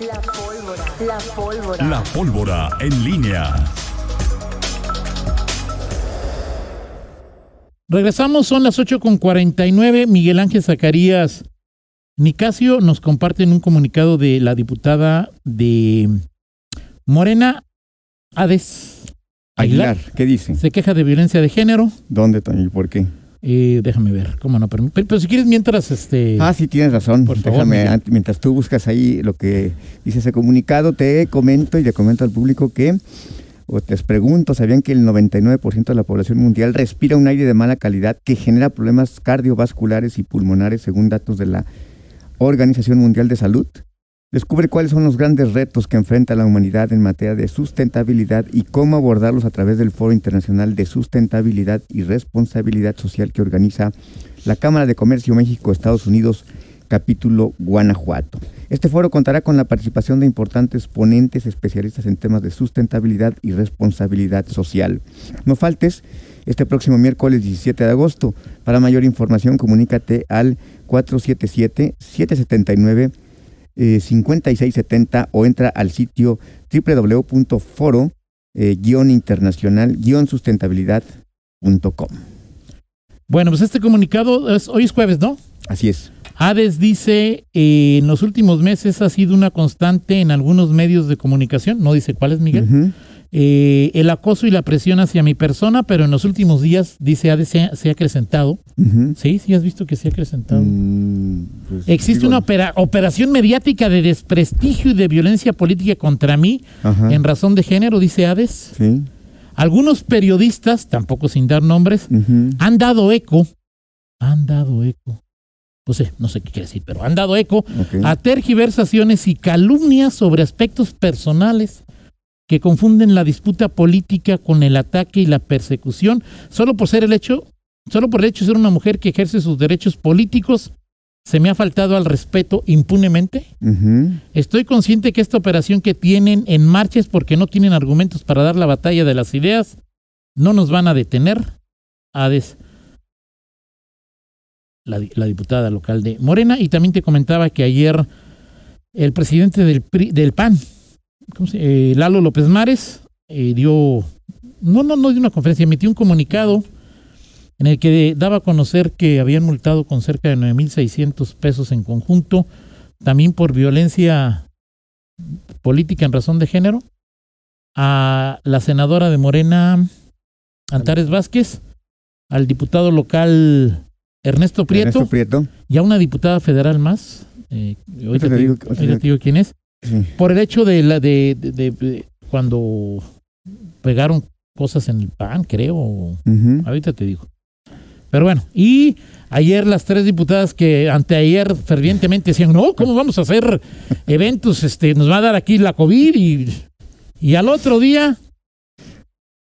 La pólvora. La pólvora. La pólvora en línea. Regresamos, son las 8 con 49. Miguel Ángel Zacarías Nicasio nos comparte en un comunicado de la diputada de Morena, Ades Aguilar, ¿qué dice? Se queja de violencia de género. ¿Dónde? ¿Y por qué? Eh, déjame ver, cómo no, pero, pero, si quieres mientras este... Ah, sí, tienes razón. Por favor, déjame, Miguel. ant- mientras tú buscas ahí lo que dice ese comunicado, te comento y le comento al público que, o te pregunto, ¿sabían que el 99% de la población mundial respira un aire de mala calidad que genera problemas cardiovasculares y pulmonares según datos de la Organización Mundial de Salud? Descubre cuáles son los grandes retos que enfrenta la humanidad en materia de sustentabilidad y cómo abordarlos a través del Foro Internacional de Sustentabilidad y Responsabilidad Social que organiza la Cámara de Comercio México-Estados Unidos, capítulo Guanajuato. Este foro contará con la participación de importantes ponentes especialistas en temas de sustentabilidad y responsabilidad social. No faltes este próximo miércoles 17 de agosto. Para mayor información, comunícate al 477-779. Eh, 5670 o entra al sitio www.foro eh. Bueno, pues este comunicado, es- hoy es jueves, ¿no? Así es. Hades dice, eh, en los últimos meses ha sido una constante en algunos medios de comunicación, no dice cuáles, Miguel. Eh, el acoso y la presión hacia mi persona, pero en los últimos días, dice Hades, se ha, se ha acrecentado. Sí, sí, has visto que se ha acrecentado. Mm, pues, Existe una opera- operación mediática de desprestigio y de violencia política contra mí Ajá. en razón de género, dice Hades. Sí. Algunos periodistas, tampoco sin dar nombres, han dado eco, han dado eco, no sé, no sé qué quiere decir, pero han dado eco a tergiversaciones y calumnias sobre aspectos personales que confunden la disputa política con el ataque y la persecución, solo por ser el hecho, solo por el hecho de ser una mujer que ejerce sus derechos políticos, se me ha faltado al respeto impunemente. Estoy consciente que esta operación que tienen en marcha es porque no tienen argumentos para dar la batalla de las ideas. No nos van a detener. Hades, la, la diputada local de Morena. Y también te comentaba que ayer el presidente del, PRI del PAN, ¿cómo se- eh, Lalo López Mares, eh, dio, no, no, no dio una conferencia, emitió un comunicado en el que daba a conocer que habían multado con cerca de 9.600 pesos en conjunto también por violencia política en razón de género, a la senadora de Morena, Antares Vázquez, al diputado local Ernesto Prieto, Ernesto Prieto. y a una diputada federal más, eh, ahorita, te te, digo- digo, ahorita ahorita te digo quién es. Por el hecho de, la, de, de- de- de cuando pegaron cosas en el PAN, creo. Ahorita te digo. Pero bueno, y ayer las tres diputadas que anteayer fervientemente decían, no, ¿cómo vamos a hacer eventos? Este, nos va a dar aquí la COVID y, y al otro día,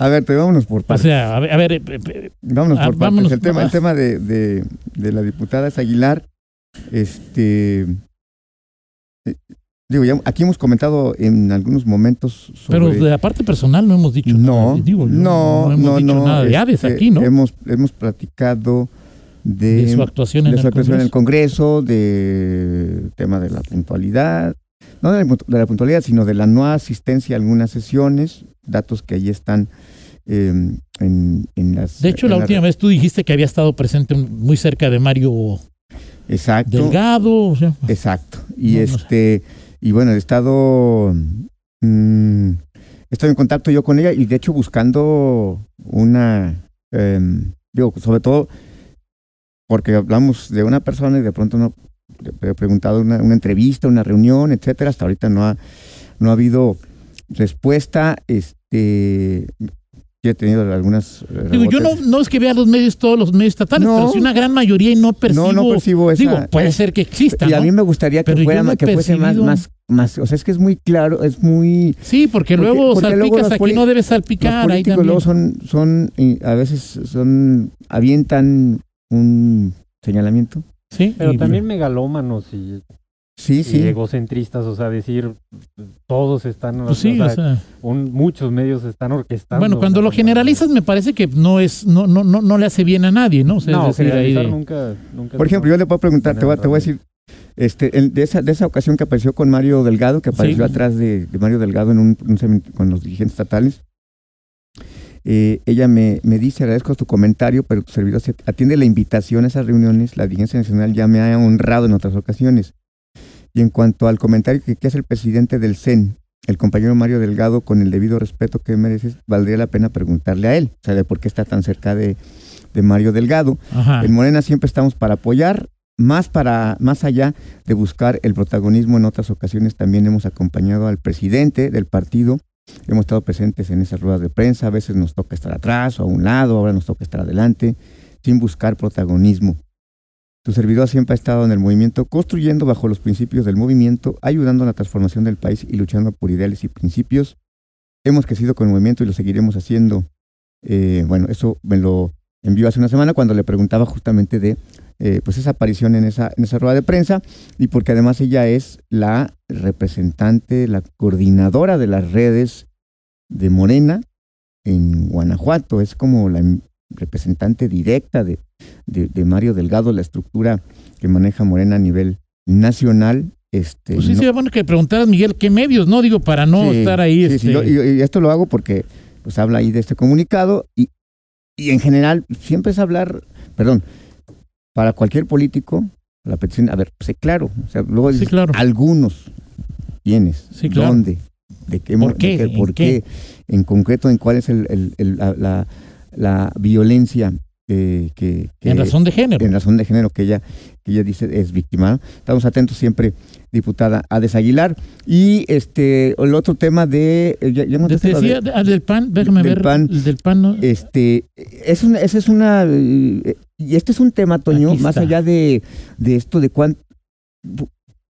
A ver, te vámonos por o partes. sea, a ver, a ver, eh, eh, vámonos ah, por partes. vámonos, el tema, el tema de, de, de la diputada es Aguilar, este. Digo, ya aquí hemos comentado en algunos momentos sobre... pero de la parte personal no hemos dicho no, nada. Digo, yo, no, hemos no, dicho no, nada de este, aquí, ¿no? Hemos, hemos platicado de, de su actuación en de el su actuación en el Congreso. De tema de la puntualidad, no de la, puntu- de la puntualidad, sino de la no asistencia a algunas sesiones, datos que ahí están eh, en, en las... De hecho, en la última vez tú dijiste que había estado presente muy cerca de Mario Exacto. Delgado. o sea, Exacto. Y No, no sé. Y bueno, he estado, mm, estoy en contacto yo con ella y de hecho buscando una, em, digo, sobre todo porque hablamos de una persona y de pronto no he preguntado una, una entrevista, una reunión, etcétera. Hasta ahorita no ha, no ha habido respuesta. Este, sí he tenido algunas. eh, Digo, yo no, no es que vea los medios, todos los medios estatales, No. pero sí una gran mayoría y no percibo. no, no percibo esa. digo, puede ser que exista. y a mí me gustaría que Pero fuera no que fuese más, más, más, o sea, es que es muy claro, es muy Sí, porque, Porque- luego porque luego salpicas los aquí no debes los salpicar. ahí políticos también. luego son, son a veces son avientan un señalamiento. Sí, Pero y- también megalómanos y, Sí, y sí. egocentristas, o sea, decir todos están, pues sí, o o sea, sea, un- muchos medios están orquestando. bueno, cuando lo generalizas me parece que no es, no, no, no, no le hace bien a nadie, ¿no? O sea, No, es decir, ahí generalizar de- nunca, nunca Por ejemplo, yo le puedo preguntar, te voy, a- te voy a decir, Este, el- de, esa, de esa ocasión que apareció con Mario Delgado, que apareció Sí. atrás de, de Mario Delgado en un, un con los dirigentes estatales, eh, ella me, me dice, agradezco tu comentario, pero tu servidor se atiende la invitación a esas reuniones, la dirigencia nacional ya me ha honrado en otras ocasiones. Y en cuanto al comentario que, que hace el presidente del CEN, el compañero Mario Delgado, con el debido respeto que mereces, valdría la pena preguntarle a él, o sea, de por qué está tan cerca de, de Mario Delgado. Ajá. En Morena siempre estamos para apoyar, más para más allá de buscar el protagonismo. En otras ocasiones también hemos acompañado al presidente del partido, hemos estado presentes en esas ruedas de prensa. A veces nos toca estar atrás o a un lado, ahora nos toca estar adelante, sin buscar protagonismo. Tu servidor siempre ha estado en el movimiento, construyendo bajo los principios del movimiento, ayudando a la transformación del país y luchando por ideales y principios. Hemos crecido con el movimiento y lo seguiremos haciendo. Eh, bueno, eso me lo envió hace una semana cuando le preguntaba justamente de eh, pues esa aparición en esa, en esa rueda de prensa y porque además ella es la representante, la coordinadora de las redes de Morena en Guanajuato, es como la representante directa de, de, de Mario Delgado, la estructura que maneja Morena a nivel nacional. Este, Pues sí, no- sería bueno que preguntaras, Miguel, ¿qué medios? No digo para no Sí, estar ahí. sí, este, sí, yo- y, y esto lo hago porque pues habla ahí de este comunicado y, y en general siempre es hablar, perdón, para cualquier político, la petición, a ver, pues claro, o sea, luego dices, claro. algunos, ¿quiénes? Sí, claro. ¿Dónde? ¿De qué? ¿Por de qué? ¿En ¿Por qué? qué? En concreto, ¿en cuál es el, el- el- la, la- la violencia eh, que, que- en razón de género. en razón de género que ella, que ella dice es víctima. Estamos atentos siempre, diputada Ades Aguilar. Y este el otro tema de... eh, Ya, ya de- al del pan, déjame del ver. PAN. El del pan, ¿no? este, es una, esa es una... eh, y este es un tema, Toño, más allá de, de esto de cuánto...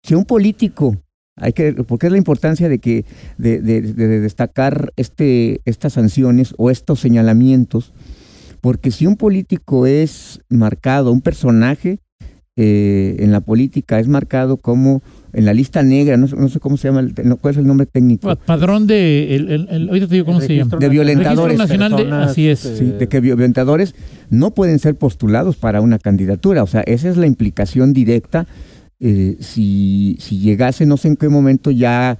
Si un político... Hay que, porque es la importancia de que de, de- de destacar este, estas sanciones o estos señalamientos, porque si un político es marcado, un personaje eh, en la política es marcado como en la lista negra, no, sé- no sé cómo se llama, el- no, ¿cuál es el nombre técnico? Pa- Padrón de. El, el- el- ahorita te digo cómo se llama. De violentadores. Registro Nacional de- Personas, así es. eh, Sí, de que violentadores no pueden ser postulados para una candidatura. O sea, esa es la implicación directa. Eh, si, si llegase, no sé en qué momento ya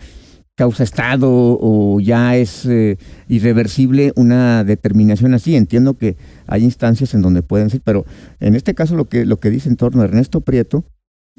causa estado o ya es eh, irreversible una determinación así. Entiendo que hay instancias en donde pueden ser, pero en este caso lo que, lo que dice en torno a Ernesto Prieto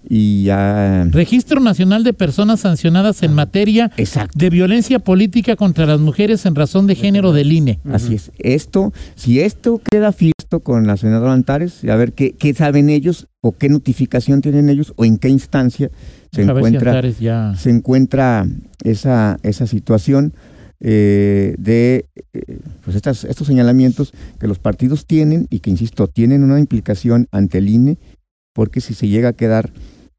y a... Registro Nacional de Personas Sancionadas en materia Exacto. de violencia política contra las mujeres en razón de género del. INE. Así es. Esto, si esto queda fisto con la senadora Antares, a ver qué, qué saben ellos o qué notificación tienen ellos o en qué instancia se si encuentra, ya. se encuentra esa, esa situación eh, de eh, pues estas, estos señalamientos que los partidos tienen y que, insisto, tienen una implicación ante el INE, porque si se llega a quedar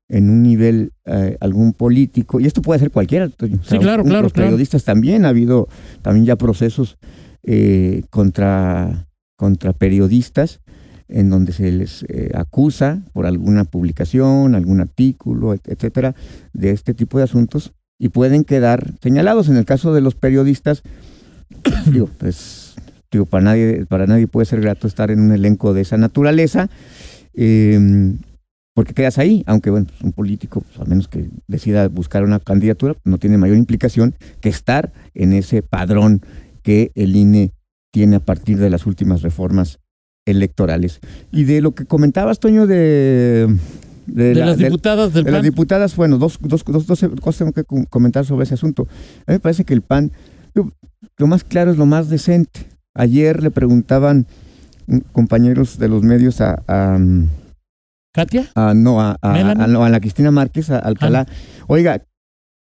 en un nivel eh, algún político, y esto puede ser cualquiera, Sí, claro, un- claro, los claro. periodistas también, ha habido también ya procesos eh, contra, contra periodistas en donde se les eh, acusa por alguna publicación, algún artículo, et- etcétera, de este tipo de asuntos y pueden quedar señalados. En el caso de los periodistas, digo, pues, para nadie, para nadie puede ser grato estar en un elenco de esa naturaleza, eh, porque quedas ahí, aunque bueno, pues, un político, pues, a menos que decida buscar una candidatura, no tiene mayor implicación que estar en ese padrón que el INE tiene a partir de las últimas reformas electorales. Y de lo que comentabas, Toño, de... De, la- las diputadas del de las PAN. diputadas, bueno, dos, dos, dos, dos cosas tengo que com- comentar sobre ese asunto. A mí me parece que el PAN, lo más claro es lo más decente. Ayer le preguntaban mm, compañeros de los medios a, a, mm, ¿Katia? a- no, a, a. Ah. no, a la Cristina Márquez, a Alcalá, oiga,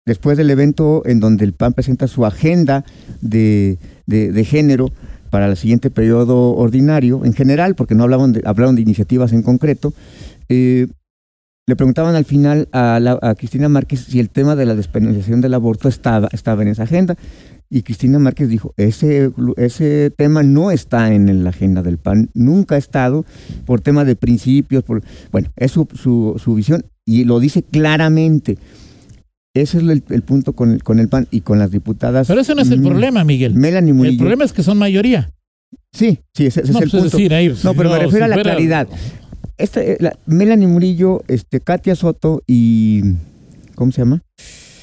después del evento en donde el PAN presenta su agenda de, de, de género para el siguiente periodo ordinario, en general, porque no hablaban de, hablaron de iniciativas en concreto, eh, le preguntaban al final a, la- a Cristina Márquez si el tema de la despenalización del aborto estaba, estaba en esa agenda. Y Cristina Márquez dijo, ese, ese tema no está en la agenda del PAN, nunca ha estado por tema de principios, por bueno, es su, su, su visión y lo dice claramente. Ese es el, el punto con el, con el PAN y con las diputadas. Pero ese no es el mm, problema, Miguel. Melanie El Murillo. problema es que son mayoría. Sí, sí, ese, ese no, es el pues, punto. decir, ahí, no, pero me refiero a la claridad. esta, eh, la, Melanie Murillo, este, Katia Soto y. ¿Cómo se llama?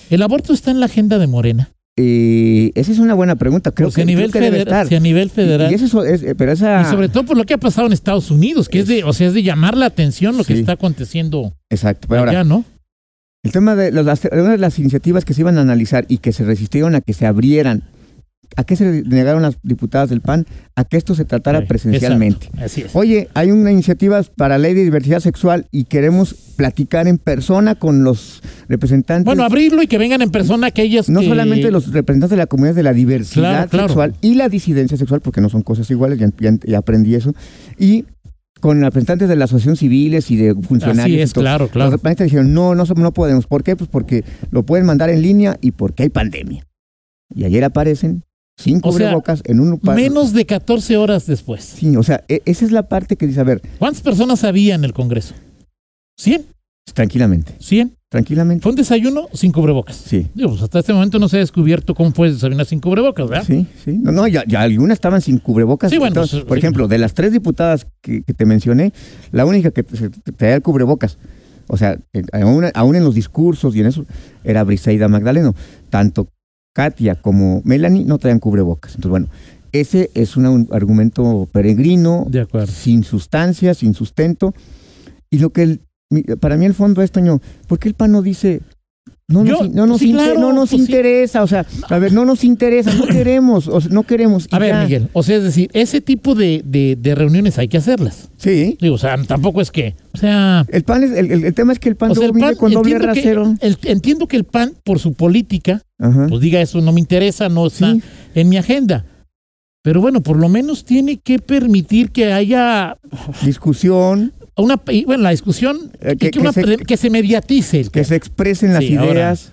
El aborto está en la agenda de Morena. Eh, esa es una buena pregunta. Creo Porque que, a nivel, creo que debe federal, estar. si a nivel federal. Y, y eso es, es- pero esa. Y sobre todo por lo que ha pasado en Estados Unidos, que es de, o sea, es de llamar la atención lo que está aconteciendo Exacto. Pero ahora, allá, ¿no? El tema de los- las, una de las iniciativas que se iban a analizar y que se resistieron a que se abrieran. ¿A qué se negaron las diputadas del PAN? A que esto se tratara Sí, presencialmente. exacto, Así es. Oye, hay una iniciativa para ley de diversidad sexual y queremos platicar en persona con los representantes. Bueno, abrirlo y que vengan en persona aquellas no que- solamente los representantes de la comunidad de la diversidad Claro, claro. sexual y la disidencia sexual, porque no son cosas iguales, ya, ya- ya aprendí eso, y con representantes de la asociación civiles y de funcionarios. Así y es, todo. claro, Los claro. representantes dijeron, no, no, no podemos. ¿Por qué? Pues porque lo pueden mandar en línea y porque hay pandemia. Y ayer aparecen sin O sea, cubrebocas en un... Menos de 14 horas después. Sí, o sea, e- esa es la parte que dice, a ver, ¿Cuántas personas había en el Congreso? ¿100? tranquilamente, ¿100? Tranquilamente. Fue un desayuno sin cubrebocas. Sí. Digo, pues hasta este momento no se ha descubierto cómo puedes desayunar sin cubrebocas, ¿verdad? Sí, sí. No, no, ya, ya algunas estaban sin cubrebocas. Sí, bueno, Entonces, pues, por sí. ejemplo, de las tres diputadas que, que te mencioné, la única que traía el cubrebocas, o sea, aún, aún en los discursos y en eso, era Briseida Magdaleno. Tanto Katia como Melanie no traían cubrebocas. Entonces, bueno, ese es un, un argumento peregrino, De acuerdo. sin sustancia, sin sustento. Y lo que el- para mí el fondo es, Toño, ¿por qué el PAN no dice... No nos, Yo- no nos, sí, inter- claro, no nos pues sí. interesa, o sea, a ver, no nos interesa, no queremos, o sea, no queremos. A ver, ya. Miguel, o sea, es decir, ese tipo de, de- de reuniones hay que hacerlas. Sí. Digo, o sea, tampoco es que, o sea, El pan es, el, el- el tema es que el pan o sea, el PAN, con doble entiendo que, rasero. el- entiendo que el PAN, por su política, Ajá. pues diga eso, no me interesa, no está Sí. en mi agenda. Pero bueno, por lo menos tiene que permitir que haya Discusión, una, y, bueno, la discusión, Eh, que- una- se- que se mediatice el que se expresen las Sí, ahora- ideas.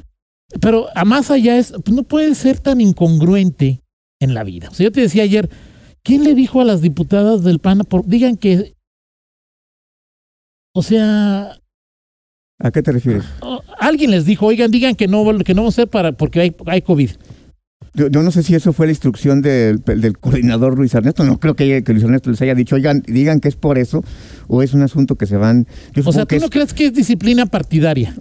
Pero a más allá es, pues no puede ser tan incongruente en la vida. O sea, yo te decía ayer, ¿quién le dijo a las diputadas del PAN, por, digan que, o sea, ¿A qué te refieres? alguien les dijo, oigan, digan que no, que no vamos a hacer para, porque hay, hay COVID. Yo, yo no sé si eso fue la instrucción del, del coordinador Luis Ernesto. No creo que, que Luis Ernesto les haya dicho, oigan, digan que es por eso, o es un asunto que se van. Yo O sea, ¿tú que no es- crees que es disciplina partidaria?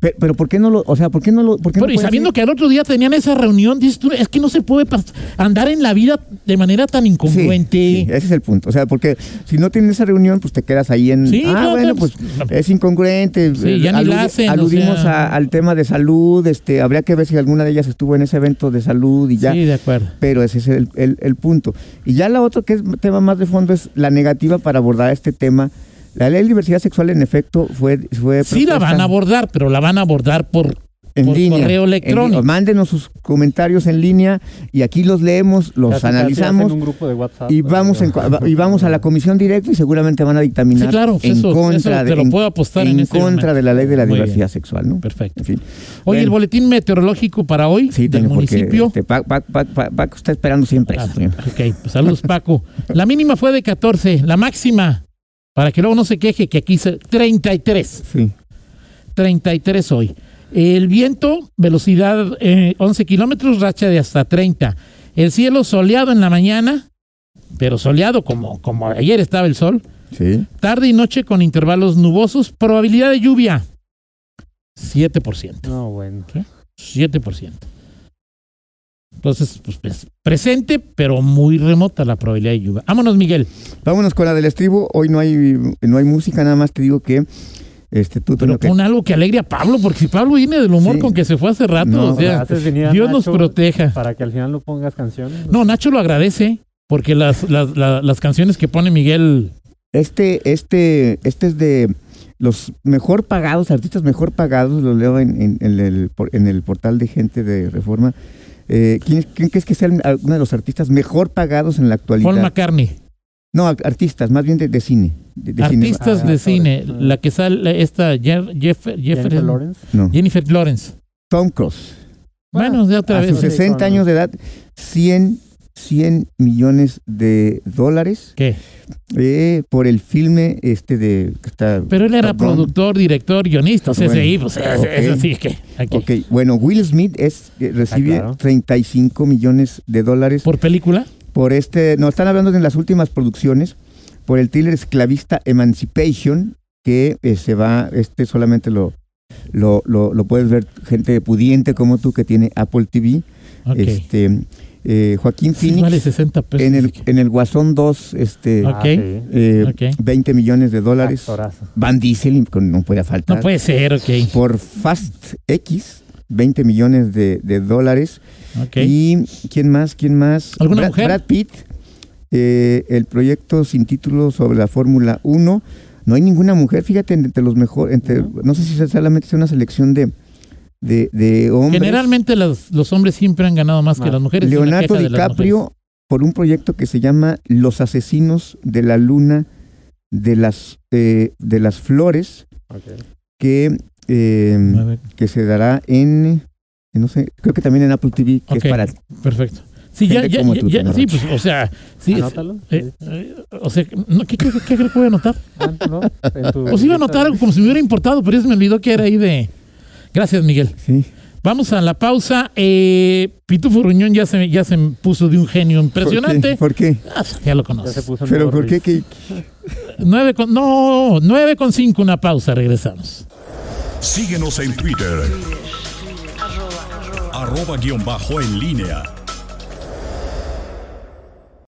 Pe- pero ¿por qué no lo, o sea, por qué no lo, por qué no Pero y sabiendo que al otro día tenían esa reunión, dices tú, es que no se puede andar en la vida de manera tan incongruente. sí, ese es el punto. O sea, porque si no tienes esa reunión, pues te quedas ahí en. Sí, ah, claro, bueno, pues, pues es incongruente. Sí, ya ni la hacen, o aludimos sea. a- al tema de salud. Este, habría que ver si alguna de ellas estuvo en ese evento de salud y ya. Sí, de acuerdo. Pero ese es el, el- el punto. Y ya la otra que es tema más de fondo es la negativa para abordar este tema. La ley de diversidad sexual, en efecto, fue. fue Sí la van a abordar, pero la van a abordar por en por línea. correo en electrónico. línea. Mándenos sus comentarios en línea y aquí los leemos, los Casi, casi analizamos. hacen un grupo de WhatsApp. Y vamos, en- y vamos a la comisión directa y seguramente van a dictaminar Sí, claro, en eso- contra, eso de, te lo en- puedo apostar en en este contra momento. de la ley de la Muy diversidad bien. sexual, ¿no? Perfecto. En fin. Oye, el boletín meteorológico para hoy sí, del municipio. este, Pa- Pa- Pa- Pa- Paco está esperando siempre Ah, ok, pues saludos Paco. La mínima fue de 14, la máxima, para que luego no se queje, que aquí se 33. Sí. 33 hoy. El viento, velocidad eh, 11 kilómetros, racha de hasta 30. El cielo soleado en la mañana, pero soleado como, como ayer estaba el sol. Sí. Tarde y noche con intervalos nubosos, probabilidad de lluvia 7%. No, bueno. 7%. Entonces, pues, pues, presente, pero muy remota la probabilidad de lluvia. Vámonos, Miguel. Vámonos con la del estribo. Hoy no hay, no hay música, nada más te digo que este, tú, Pero que- pon algo que alegre a Pablo, porque si Pablo viene del humor Sí. con que se fue hace rato, No, o sea, Dios nos proteja. Para que al final no pongas canciones. No, Nacho lo agradece, porque las, las, la- las canciones que pone Miguel, Este, este, este es de los mejor pagados, artistas mejor pagados, lo leo en, en- en el, en el portal de gente de Reforma. Eh, ¿quién, es- quién crees que sea uno de los artistas mejor pagados en la actualidad? Paul McCartney, No, a- artistas, más bien de, de cine. de- de cine. artistas Ah, de cine, ah. la que sale, esta Jeff- Jeff- Jennifer Lawrence. No, Jennifer Lawrence. Tom Cruise. Bueno, de otra A vez. sus sí, 60 con- años de edad, 100, 100 millones de dólares ¿Qué? eh, por el filme este de... Que está, Pero él era Top Gun. productor, director, guionista, o sea, Bueno, ese pues, es- ok. eso sí que aquí. Ok, bueno, Will Smith es, eh, recibe Ah, claro. 35 millones de dólares ¿Por película? por este, no están hablando de las últimas producciones, por el thriller esclavista Emancipation, que eh, se va, este solamente lo, lo, lo, lo puedes ver gente pudiente como tú que tiene Apple TV. Ok. Este, eh, Joaquín Sí, Phoenix vale 60 pesos. en el, en el Guasón 2, este. Ah, sí. eh, Ok. 20 millones de dólares. Actorazo. Van Diesel, no puede faltar. No puede ser, ok. Por Fast X, 20 millones de, de dólares. ok. ¿Y quién más? ¿Quién más? ¿Alguna Brad, mujer? Brad Pitt, eh, el proyecto sin título sobre la Fórmula 1. No hay ninguna mujer, fíjate, entre los mejores, entre, no sé si solamente sea una selección de, de, de hombres. Generalmente los, los hombres siempre han ganado más que las mujeres. es una Leonardo DiCaprio mujeres. por un proyecto que se llama Los asesinos de la luna de las, eh, de las flores, que, eh, que se dará en, en no sé, creo que también en Apple TV, que es para Perfecto. Sí, ya, ya, sí, pues, o sea, sí, Anótalo. eh, eh, o sea, no, ¿qué, qué, qué creo que voy a anotar? Ah, ¿no? En tu Pues iba a anotar algo como si me hubiera importado, pero ya se me olvidó que era ahí de... Gracias, Miguel. sí. Vamos a la pausa. Eh, Pitufo Ruñón ya se, ya se puso de un genio impresionante. ¿Por qué? Ah, ya lo Ya se conoces. puso ¿Pero por qué? Que Nueve con, no, nueve con cinco, una pausa, regresamos. Síguenos en Twitter. Arroba guion bajo en línea.